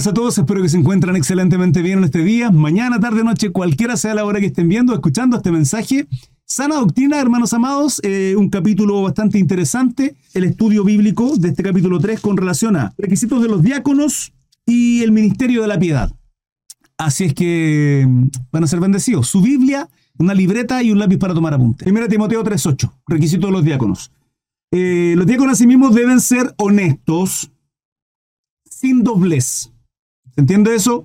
bendiciones a todos, espero que se encuentran excelentemente bien en este día, mañana, tarde, noche, cualquiera sea la hora que estén viendo, escuchando este mensaje. Sana Doctrina, hermanos amados, eh, un capítulo bastante interesante, el estudio bíblico de este capítulo 3 con relación a requisitos de los diáconos y el ministerio de la piedad. Así es que mm, van a ser bendecidos. Su Biblia, una libreta y un lápiz para tomar apunte. Primera Timoteo 3.8, requisitos de los diáconos. Eh, los diáconos asimismo deben ser honestos, sin doblez. ¿Se entiende eso?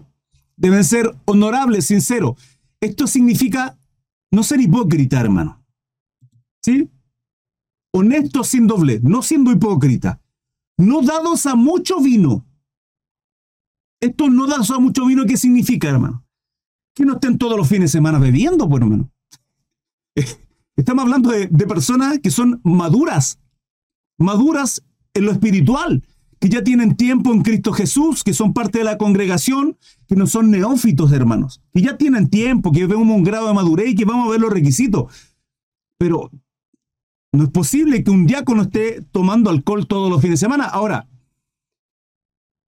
Deben ser honorables, sinceros. Esto significa no ser hipócrita, hermano. ¿Sí? Honestos sin doblez, no siendo hipócrita. No dados a mucho vino. Esto no dados a mucho vino, ¿qué significa, hermano? Que no estén todos los fines de semana bebiendo, por lo. Estamos hablando de personas que son maduras, maduras en lo espiritual, que ya tienen tiempo en Cristo Jesús, que son parte de la congregación, que no son neófitos, hermanos, que ya tienen tiempo, que vemos un grado de madurez y que vamos a ver los requisitos. Pero no es posible que un diácono esté tomando alcohol todos los fines de semana. Ahora,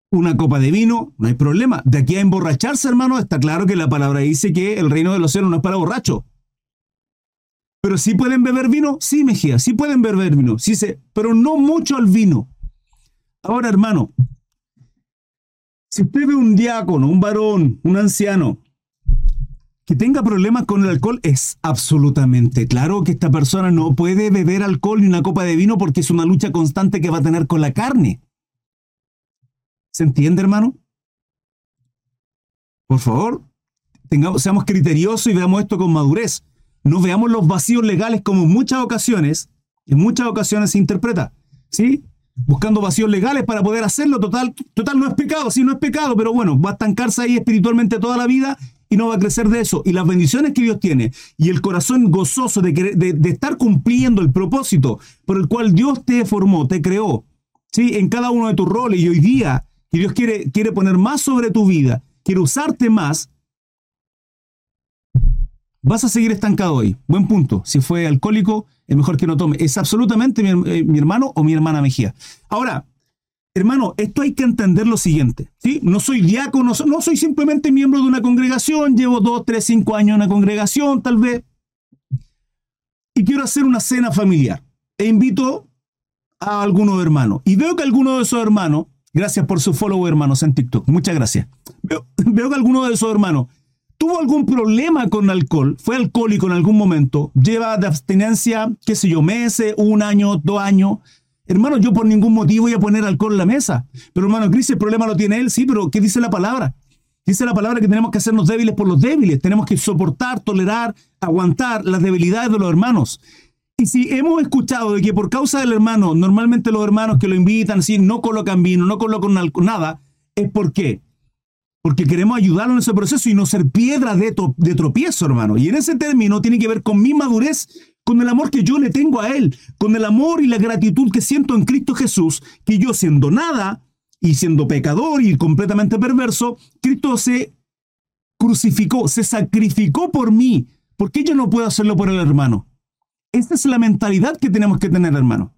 una copa de vino, no hay problema. De aquí a emborracharse, hermano, está claro que la palabra dice que el reino de los cielos no es para borrachos. Pero sí pueden beber vino, sí, Mejía, sí pueden beber vino, sí, se, pero no mucho al vino. Ahora, hermano, si usted ve un diácono, un varón, un anciano, que tenga problemas con el alcohol, es absolutamente claro que esta persona no puede beber alcohol ni una copa de vino porque es una lucha constante que va a tener con la carne. ¿Se entiende, hermano? Por favor, tengamos, seamos criteriosos y veamos esto con madurez. No veamos los vacíos legales como en muchas ocasiones, en muchas ocasiones se interpreta. ¿Sí? Buscando vacíos legales para poder hacerlo. Total, total, no es pecado, sí, no es pecado, pero bueno, va a estancarse ahí espiritualmente toda la vida y no va a crecer de eso. Y las bendiciones que Dios tiene y el corazón gozoso de, de, estar cumpliendo el propósito por el cual Dios te formó, te creó, ¿sí? en cada uno de tus roles y hoy día que Dios quiere, quiere poner más sobre tu vida, quiere usarte más, vas a seguir estancado hoy. Buen punto. Si fue alcohólico, es mejor que no tome. Es absolutamente eh, mi, hermano o mi hermana Mejía. Ahora, hermano, esto hay que entender lo siguiente. ¿sí? No soy diácono, no soy simplemente miembro de una congregación, llevo dos, tres, cinco años en una congregación, tal vez. Y quiero hacer una cena familiar. E invito a algunos hermanos. Y veo que algunos de esos hermanos, gracias por su follow, hermanos, en TikTok. Muchas gracias. Veo, veo que algunos de esos hermanos tuvo algún problema con alcohol, fue alcohólico en algún momento, lleva de abstinencia, qué sé yo, meses, un año, dos años. Hermano, yo por ningún motivo voy a poner alcohol en la mesa. Pero hermano Cris, el problema lo tiene él, sí, pero ¿qué dice la palabra? Dice la palabra que tenemos que hacernos débiles por los débiles, tenemos que soportar, tolerar, aguantar las debilidades de los hermanos. Y si hemos escuchado de que por causa del hermano, normalmente los hermanos que lo invitan, sí, no colocan vino, no colocan nada, es porque porque queremos ayudarlo en ese proceso y no ser piedra de, de tropiezo, hermano. Y en ese término tiene que ver con mi madurez, con el amor que yo le tengo a Él, con el amor y la gratitud que siento en Cristo Jesús, que yo siendo nada y siendo pecador y completamente perverso, Cristo se crucificó, se sacrificó por mí. ¿Por qué yo no puedo hacerlo por el hermano? Esta es la mentalidad que tenemos que tener, hermano.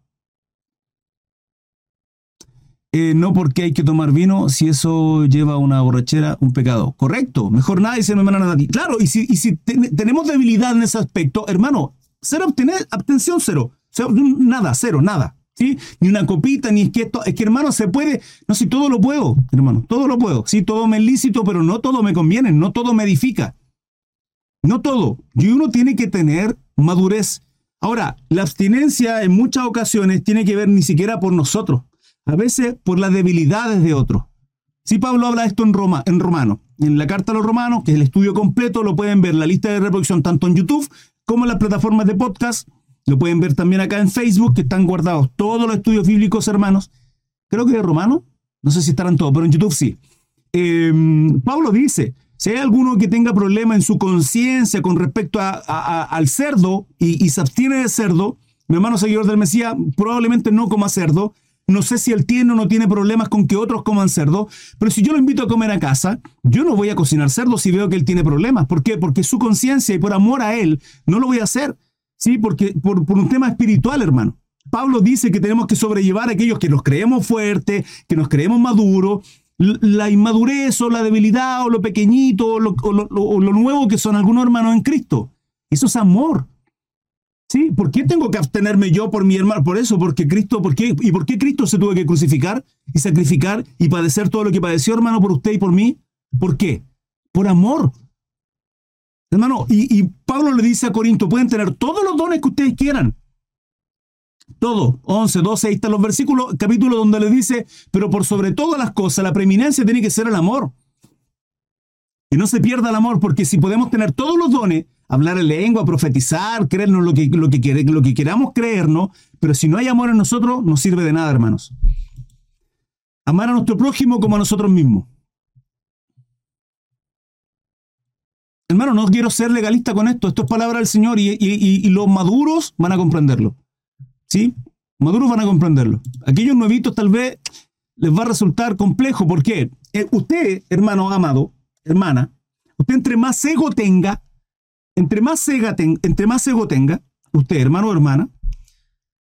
Eh, no porque hay que tomar vino si eso lleva a una borrachera, un pecado. Correcto, mejor nada, dice mi hermana Nati. Claro, y si, y si tenemos debilidad en ese aspecto, hermano, cero obtener, abstención cero. nada, cero, nada. ¿Sí? Ni una copita, ni es que esto, es que hermano se puede, no si todo lo puedo, hermano, todo lo puedo, sí, todo me es lícito, pero no todo me conviene, no todo me edifica, no todo, y uno tiene que tener madurez. Ahora, la abstinencia en muchas ocasiones tiene que ver ni siquiera por nosotros, a veces por las debilidades de otros. Si Pablo habla esto en, Roma, en romano, en la carta a los romanos, que es el estudio completo, lo pueden ver la lista de reproducción tanto en YouTube como en las plataformas de podcast. Lo pueden ver también acá en Facebook, que están guardados todos los estudios bíblicos, hermanos. Creo que de romano, no sé si estarán todos, pero en YouTube sí. Em, Pablo dice, si hay alguno que tenga problema en su conciencia con respecto al cerdo y, y, se abstiene de cerdo, mi hermano seguidor del Mesías probablemente no coma cerdo, no sé si él tiene o no tiene problemas con que otros coman cerdo, pero si yo lo invito a comer a casa, yo no voy a cocinar cerdo si veo que él tiene problemas. ¿Por qué? Porque su conciencia y por amor a él no lo voy a hacer. Sí, porque por, un tema espiritual, hermano. Pablo dice que tenemos que sobrellevar a aquellos que nos creemos fuertes, que nos creemos maduros, la inmadurez o la debilidad o lo pequeñito o lo, nuevo que son algunos hermanos en Cristo. Eso es amor. ¿Sí? ¿Por qué tengo que abstenerme yo por mi hermano? Por eso, porque Cristo, ¿por qué? ¿Y por qué Cristo se tuvo que crucificar y sacrificar y padecer todo lo que padeció, hermano, por usted y por mí? ¿Por qué? Por amor. Hermano, y, Pablo le dice a Corinto, pueden tener todos los dones que ustedes quieran, todo, 11, 12, ahí están los versículos, capítulo donde le dice, pero por sobre todas las cosas, la preeminencia tiene que ser el amor. Y no se pierda el amor, porque si podemos tener todos los dones, hablar en lengua, profetizar, creernos lo que, lo que, lo que queramos creernos, pero si no hay amor en nosotros, no sirve de nada, hermanos. Amar a nuestro prójimo como a nosotros mismos. Hermano, no quiero ser legalista con esto, esto es palabra del Señor y los maduros van a comprenderlo. ¿Sí? Maduros van a comprenderlo. Aquellos nuevitos tal vez les va a resultar complejo. ¿Por qué? Eh, usted, hermano amado, hermana, usted entre más ego tenga, entre más, ego tenga, usted, hermano o hermana,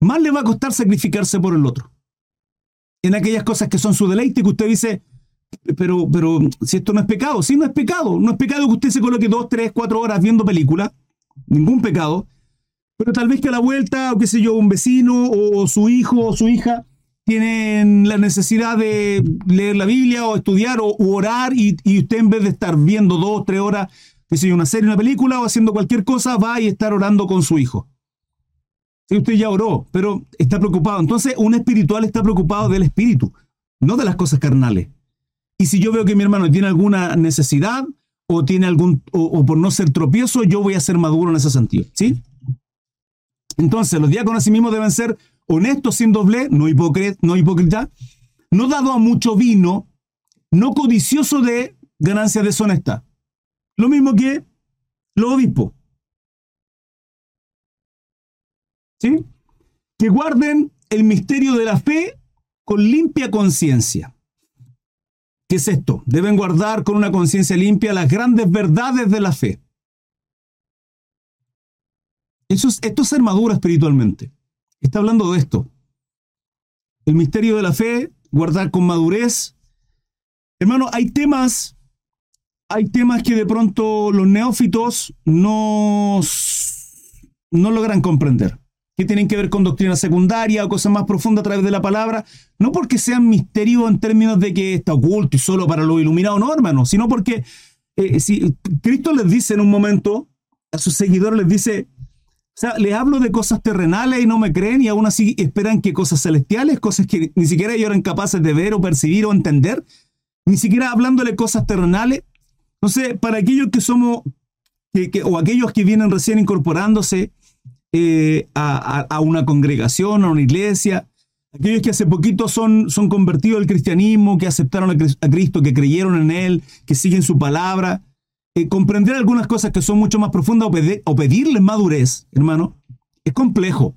más le va a costar sacrificarse por el otro. En aquellas cosas que son su deleite, que usted dice, pero, pero si esto no es pecado, sí, no es pecado. No es pecado que usted se coloque dos, tres, cuatro horas viendo película. Ningún pecado. Pero tal vez que a la vuelta, o qué sé yo, un vecino o su hijo o su hija tienen la necesidad de leer la Biblia o estudiar o orar y, usted en vez de estar viendo dos, tres horas, yo, una serie, una película o haciendo cualquier cosa, va y estar orando con su hijo. Usted ya oró, pero está preocupado. Entonces, un espiritual está preocupado del espíritu, no de las cosas carnales. Y si yo veo que mi hermano tiene alguna necesidad o tiene algún o, por no ser tropiezo, yo voy a ser maduro en ese sentido, ¿sí? Entonces, los diáconos sí mismos deben ser honestos sin doble, no, no hipócrita, no dado a mucho vino, no codicioso de ganancia deshonesta. Lo mismo que los obispos. ¿Sí? Que guarden el misterio de la fe con limpia conciencia. ¿Qué es esto? Deben guardar con una conciencia limpia las grandes verdades de la fe. Eso es, esto es ser maduro espiritualmente. Está hablando de esto. El misterio de la fe, guardar con madurez. Hermano, hay temas, hay temas que de pronto los neófitos no, no logran comprender. Que tienen que ver con doctrina secundaria o cosas más profundas a través de la palabra. No porque sean misterios en términos de que está oculto y solo para los iluminados, no, hermano. Sino porque eh, si Cristo les dice en un momento, a sus seguidores les dice, o sea, les hablo de cosas terrenales y no me creen y aún así esperan que cosas celestiales, cosas que ni siquiera ellos eran capaces de ver o percibir o entender, ni siquiera hablándole cosas terrenales. Entonces, para aquellos que somos, o aquellos que vienen recién incorporándose eh, a, una congregación, a una iglesia, aquellos que hace poquito son, son convertidos al cristianismo, que aceptaron a Cristo, que creyeron en Él, que siguen su palabra, eh, comprender algunas cosas que son mucho más profundas o, pedirles madurez, hermano, es complejo.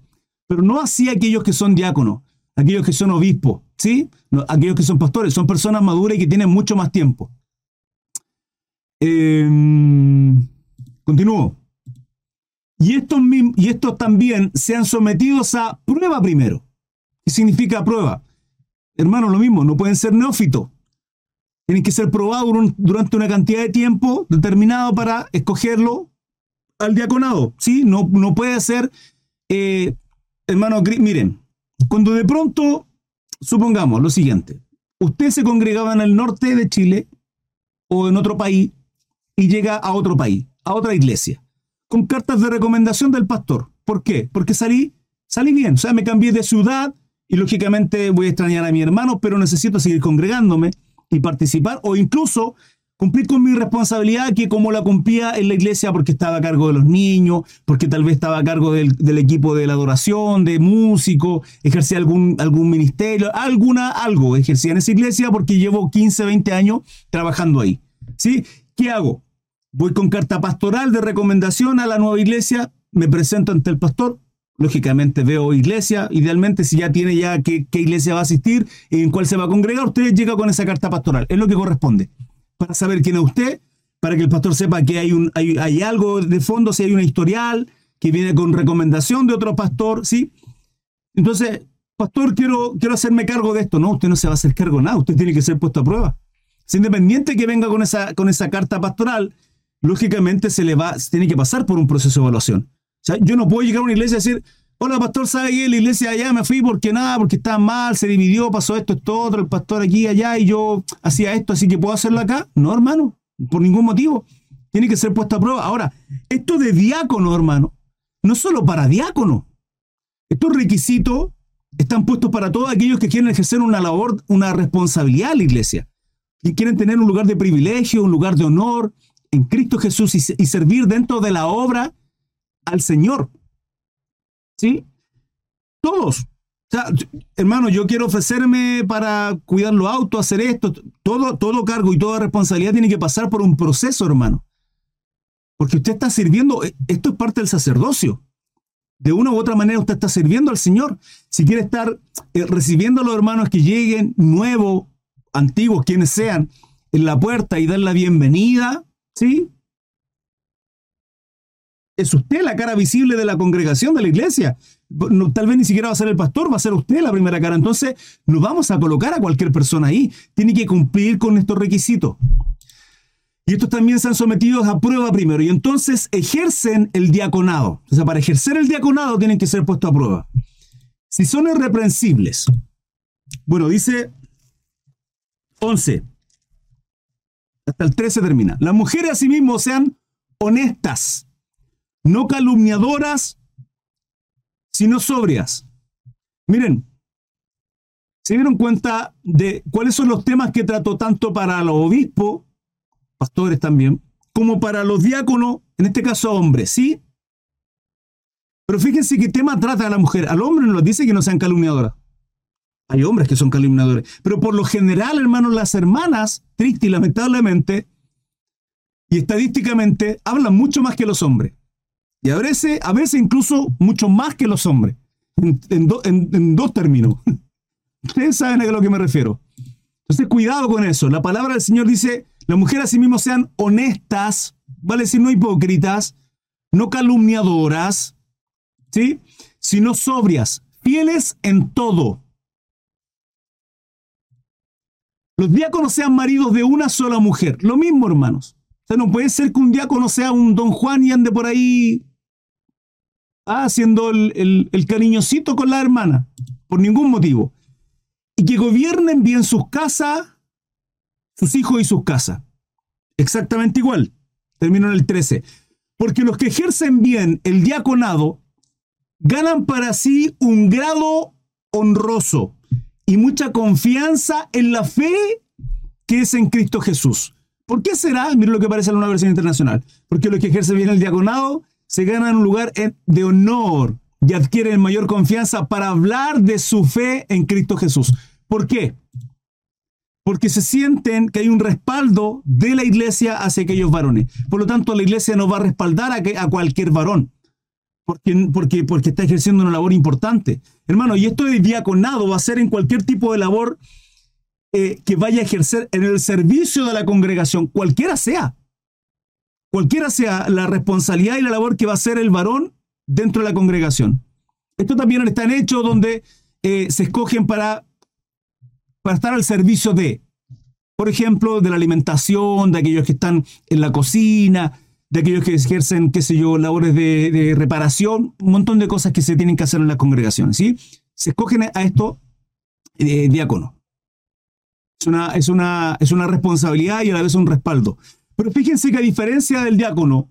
Pero no así aquellos que son diáconos, aquellos que son obispos, ¿sí? aquellos que son pastores, son personas maduras y que tienen mucho más tiempo. Em, continúo. Y estos, y estos también sean sometidos a prueba primero. ¿Qué significa prueba? Hermano, lo mismo, no pueden ser neófitos tienen que ser probados durante una cantidad de tiempo determinado para escogerlo al diaconado. ¿sí? No, no puede ser, eh, hermano, miren, cuando de pronto, supongamos lo siguiente, usted se congregaba en el norte de Chile o en otro país y llega a otro país, a otra iglesia, con cartas de recomendación del pastor. ¿Por qué? Porque salí, salí bien, o sea, me cambié de ciudad y lógicamente voy a extrañar a mi hermano, pero necesito seguir congregándome y participar o incluso cumplir con mi responsabilidad que como la cumplía en la iglesia porque estaba a cargo de los niños, porque tal vez estaba a cargo del, equipo de la adoración, de músico, ejercía algún, algún ministerio, alguna, algo ejercía en esa iglesia porque llevo 15, 20 años trabajando ahí. ¿Sí? ¿Qué hago? Voy con carta pastoral de recomendación a la nueva iglesia, me presento ante el pastor, Lógicamente veo iglesia, idealmente si ya tiene ya qué, iglesia va a asistir y en cuál se va a congregar, usted llega con esa carta pastoral. Es lo que corresponde. Para saber quién es usted, para que el pastor sepa que hay, un, hay, algo de fondo, si hay una historial que viene con recomendación de otro pastor, ¿sí? Entonces, pastor, quiero, quiero hacerme cargo de esto. No, usted no se va a hacer cargo de nada, usted tiene que ser puesto a prueba. Es independiente que venga con esa, con esa carta pastoral, lógicamente se le va, tiene que pasar por un proceso de evaluación. O yo no puedo llegar a una iglesia y decir, hola pastor, ¿sabe qué? La iglesia allá me fui porque nada, porque estaba mal, se dividió, pasó esto, esto, otro, el pastor aquí, allá, y yo hacía esto, así que puedo hacerlo acá. No, hermano, por ningún motivo. Tiene que ser puesto a prueba. Ahora, esto de diácono, hermano, no solo para diácono. Estos requisitos están puestos para todos aquellos que quieren ejercer una labor, una responsabilidad en la iglesia. Y quieren tener un lugar de privilegio, un lugar de honor en Cristo Jesús y, servir dentro de la obra al Señor. ¿Sí? Todos. O sea, hermano, yo quiero ofrecerme para cuidar los autos, hacer esto. Todo, todo cargo y toda responsabilidad tiene que pasar por un proceso, hermano. Porque usted está sirviendo, eh, esto es parte del sacerdocio. De una u otra manera usted está sirviendo al Señor. Si quiere estar eh, recibiendo a los hermanos que lleguen, nuevos, antiguos, quienes sean, en la puerta y dar la bienvenida, ¿sí? es usted la cara visible de la congregación de la iglesia. tal vez ni siquiera va a ser el pastor, va a ser usted la primera cara. Entonces, no vamos a colocar a cualquier persona ahí. Tiene que cumplir con estos requisitos. Y estos también se han sometido a prueba primero. Y entonces ejercen el diaconado. O sea, para ejercer el diaconado tienen que ser puestos a prueba. Si son irreprensibles. Bueno, dice 11. Hasta el 13 termina. Las mujeres asimismo sean honestas no calumniadoras, sino sobrias. Miren, se dieron cuenta de cuáles son los temas que trató tanto para los obispos, pastores también, como para los diáconos, en este caso hombres, ¿sí? Pero fíjense qué tema trata a la mujer. Al hombre no nos dice que no sean calumniadoras. Hay hombres que son calumniadores. Pero por lo general, hermanos, las hermanas, triste y lamentablemente, y estadísticamente, hablan mucho más que los hombres. Y a veces, a veces incluso mucho más que los hombres. En, dos términos. Ustedes saben a lo que me refiero. Entonces, cuidado con eso. La palabra del Señor dice, las mujeres sí mismo sean honestas, vale decir no hipócritas, no calumniadoras, ¿sí? Sino sobrias, fieles en todo. Los diáconos sean maridos de una sola mujer. Lo mismo, hermanos. O sea, no puede ser que un diácono sea un don Juan y ande por ahí haciendo el, el, cariñosito con la hermana, por ningún motivo. Y que gobiernen bien sus casas, sus hijos y sus casas. Exactamente igual. Termino en el 13. Porque los que ejercen bien el diaconado ganan para sí un grado honroso y mucha confianza en la fe que es en Cristo Jesús. ¿Por qué será? Mira lo que aparece en una versión internacional. Porque los que ejercen bien el diaconado se ganan un lugar de honor y adquieren mayor confianza para hablar de su fe en Cristo Jesús. ¿Por qué? Porque se sienten que hay un respaldo de la iglesia hacia aquellos varones. Por lo tanto, la iglesia no va a respaldar a, cualquier varón. Porque, porque, porque está ejerciendo una labor importante. Hermano, y esto de diaconado va a ser en cualquier tipo de labor eh, que vaya a ejercer en el servicio de la congregación, cualquiera sea cualquiera sea la responsabilidad y la labor que va a hacer el varón dentro de la congregación. Esto también está en hecho donde eh, se escogen para, para estar al servicio de, por ejemplo, de la alimentación, de aquellos que están en la cocina, de aquellos que ejercen, qué sé yo, labores de, reparación, un montón de cosas que se tienen que hacer en las congregaciones, ¿sí? Se escogen a esto eh, diácono. Es una, es, una, es una responsabilidad y a la vez un respaldo. Pero fíjense que a diferencia del diácono,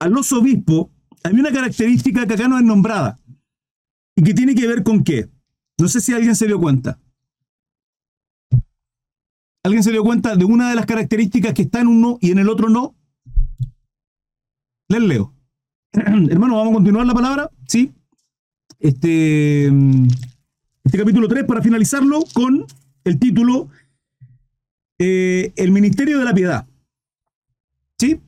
al obispo, hay una característica que acá no es nombrada y que tiene que ver con qué. No sé si alguien se dio cuenta. ¿Alguien se dio cuenta de una de las características que está en uno y en el otro no? Les leo. Hermano, vamos a continuar la palabra. Sí. Este, este capítulo 3, para finalizarlo, con el título eh, El Ministerio de la Piedad. ¿Sí?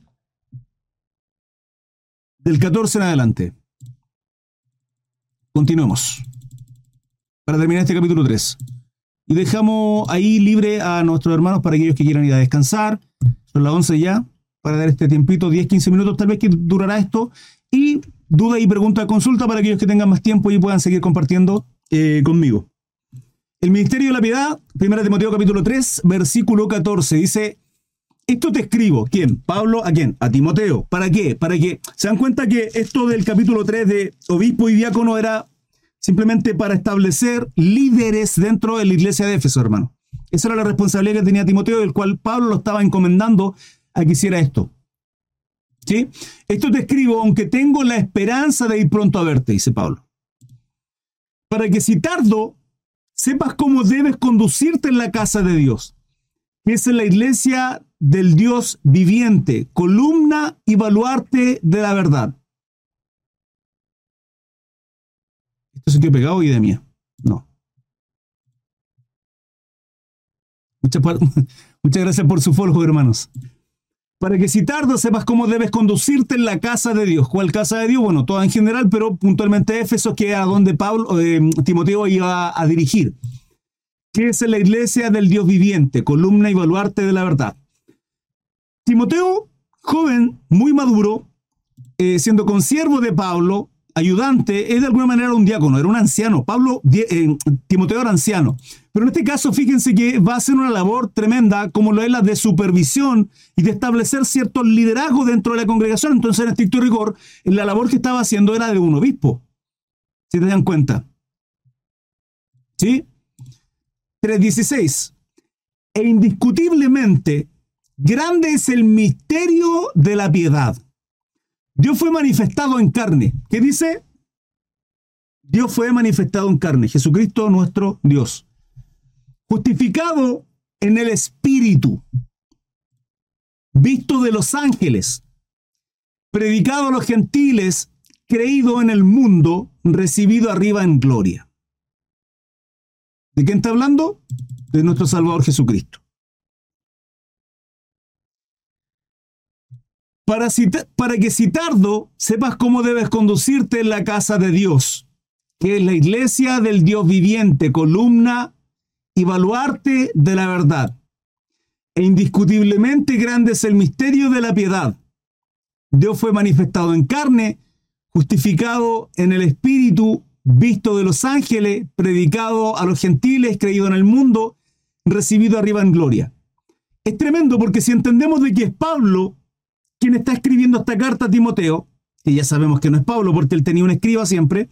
Del 14 en adelante. Continuemos. Para terminar este capítulo 3. Y dejamos ahí libre a nuestros hermanos para aquellos que quieran ir a descansar. Son las 11 ya. Para dar este tiempito, 10-15 minutos tal vez que durará esto. Y duda y pregunta, consulta para aquellos que tengan más tiempo y puedan seguir compartiendo eh, conmigo. El ministerio de la piedad, 1 Timoteo capítulo 3, versículo 14, dice, esto te escribo, ¿quién? Pablo, ¿a quién? A Timoteo. ¿Para qué? Para que se dan cuenta que esto del capítulo 3 de obispo y diácono era simplemente para establecer líderes dentro de la iglesia de Éfeso, hermano. Esa era la responsabilidad que tenía Timoteo, del cual Pablo lo estaba encomendando a que hiciera esto. ¿Sí? Esto te escribo, aunque tengo la esperanza de ir pronto a verte, dice Pablo. Para que si tardo, sepas cómo debes conducirte en la casa de Dios, que es la iglesia del Dios viviente, columna y baluarte de la verdad. Esto se quedó pegado y de mía. No. Muchas, muchas gracias por su follow, hermanos para que si tardo sepas cómo debes conducirte en la casa de Dios. ¿Cuál casa de Dios? Bueno, toda en general, pero puntualmente Éfeso, que es a donde Pablo, eh, Timoteo iba a dirigir. Que es la iglesia del Dios viviente, columna y baluarte de la verdad. Timoteo, joven, muy maduro, eh, siendo consiervo de Pablo, ayudante, es de alguna manera un diácono, era un anciano. Pablo, eh, Timoteo era anciano. Pero en este caso, fíjense que va a ser una labor tremenda, como lo es la de supervisión y de establecer cierto liderazgo dentro de la congregación. Entonces, en estricto rigor, la labor que estaba haciendo era de un obispo. Si te dan cuenta. ¿Sí? 3.16. E indiscutiblemente, grande es el misterio de la piedad. Dios fue manifestado en carne. ¿Qué dice? Dios fue manifestado en carne. Jesucristo nuestro Dios. Justificado en el Espíritu. Visto de los ángeles. Predicado a los gentiles. Creído en el mundo. Recibido arriba en gloria. ¿De quién está hablando? De nuestro Salvador Jesucristo. Para, que si tardo sepas cómo debes conducirte en la casa de Dios, que es la iglesia del Dios viviente, columna y baluarte de la verdad. E indiscutiblemente grande es el misterio de la piedad. Dios fue manifestado en carne, justificado en el Espíritu, visto de los ángeles, predicado a los gentiles, creído en el mundo, recibido arriba en gloria. Es tremendo porque si entendemos de que es Pablo quien está escribiendo esta carta a Timoteo, que ya sabemos que no es Pablo porque él tenía un escriba siempre,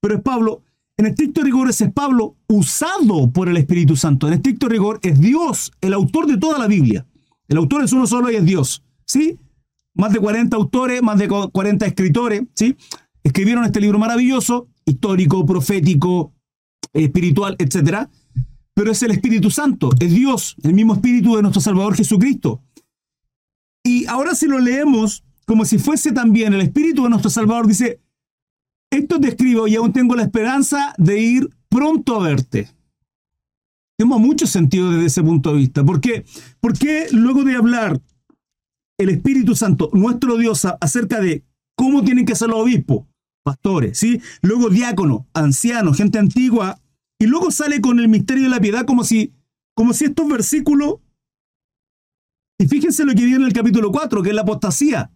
pero es Pablo, en estricto rigor ese es Pablo usado por el Espíritu Santo. En estricto rigor es Dios, el autor de toda la Biblia. El autor es uno solo y es Dios. ¿Sí? Más de 40 autores, más de 40 escritores, ¿sí? Escribieron este libro maravilloso, histórico, profético, espiritual, etc. Pero es el Espíritu Santo, es Dios, el mismo Espíritu de nuestro Salvador Jesucristo. Y ahora si lo leemos como si fuese también el Espíritu de nuestro Salvador, dice, esto te escribo y aún tengo la esperanza de ir pronto a verte. Tenemos mucho sentido desde ese punto de vista. ¿Por qué? Porque luego de hablar el Espíritu Santo, nuestro Dios, acerca de cómo tienen que ser los obispos, pastores, ¿sí? Luego diácono, ancianos, gente antigua, y luego sale con el misterio de la piedad como si, como si estos versículos y fíjense lo que viene en el capítulo 4, que es la apostasía.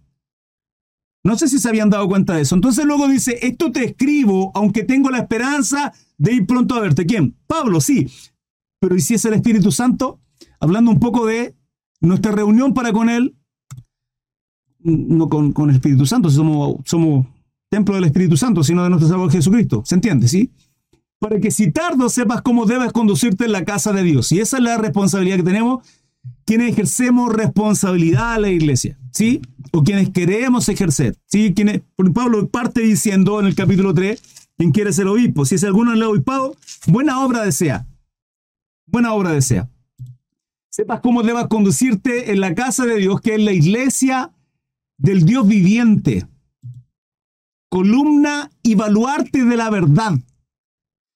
No sé si se habían dado cuenta de eso. Entonces luego dice, esto te escribo, aunque tengo la esperanza de ir pronto a verte. ¿Quién? Pablo, sí. Pero ¿y si es el Espíritu Santo? Hablando un poco de nuestra reunión para con Él, no con, con el Espíritu Santo, somos, somos templo del Espíritu Santo, sino de nuestro Salvador Jesucristo. ¿Se entiende? ¿Sí? Para que si tardo sepas cómo debes conducirte en la casa de Dios. Y esa es la responsabilidad que tenemos quienes ejercemos responsabilidad a la iglesia, ¿sí? O quienes queremos ejercer, ¿sí? Quienes, Pablo parte diciendo en el capítulo 3, quien quiere ser obispo, si es alguno en el obispado, buena obra desea. Buena obra desea. Sepas cómo debas conducirte en la casa de Dios, que es la iglesia del Dios viviente. Columna y baluarte de la verdad.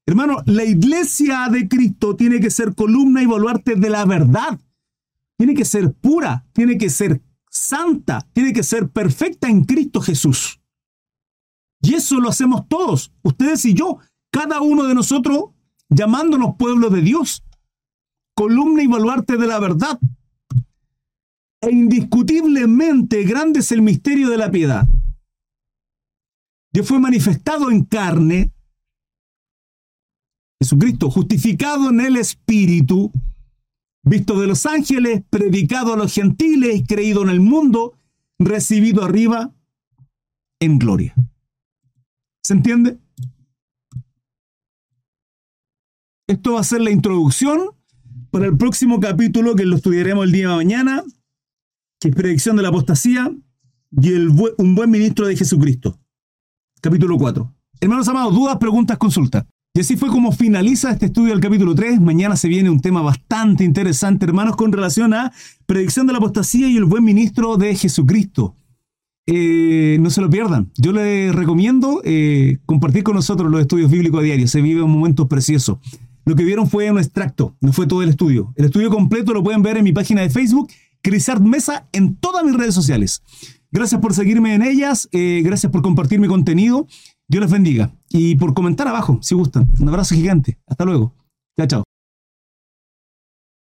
Hermano, la iglesia de Cristo tiene que ser columna y baluarte de la verdad tiene que ser pura, tiene que ser santa, tiene que ser perfecta en Cristo Jesús. Y eso lo hacemos todos, ustedes y yo, cada uno de nosotros llamándonos pueblo de Dios, columna y baluarte de la verdad. E indiscutiblemente grande es el misterio de la piedad. Dios fue manifestado en carne Jesucristo, justificado en el Espíritu, visto de los ángeles, predicado a los gentiles, creído en el mundo, recibido arriba en gloria. ¿Se entiende? Esto va a ser la introducción para el próximo capítulo que lo estudiaremos el día de mañana, que es predicción de la apostasía y un buen ministro de Jesucristo. Capítulo 4. Hermanos amados, dudas, preguntas, consultas. Y así fue como finaliza este estudio del capítulo 3. Mañana se viene un tema bastante interesante, hermanos, con relación a predicción de la apostasía y el buen ministro de Jesucristo. Eh, no se lo pierdan. Yo les recomiendo eh, compartir con nosotros los estudios bíblicos a diario. Se vive un momento precioso. Lo que vieron fue un extracto, no fue todo el estudio. El estudio completo lo pueden ver en mi página de Facebook, Crisart Mesa, en todas mis redes sociales. Gracias por seguirme en ellas, eh, gracias por compartir mi contenido. Dios les bendiga. Y por comentar abajo, si gustan. Un abrazo gigante. Hasta luego. Chao, chao.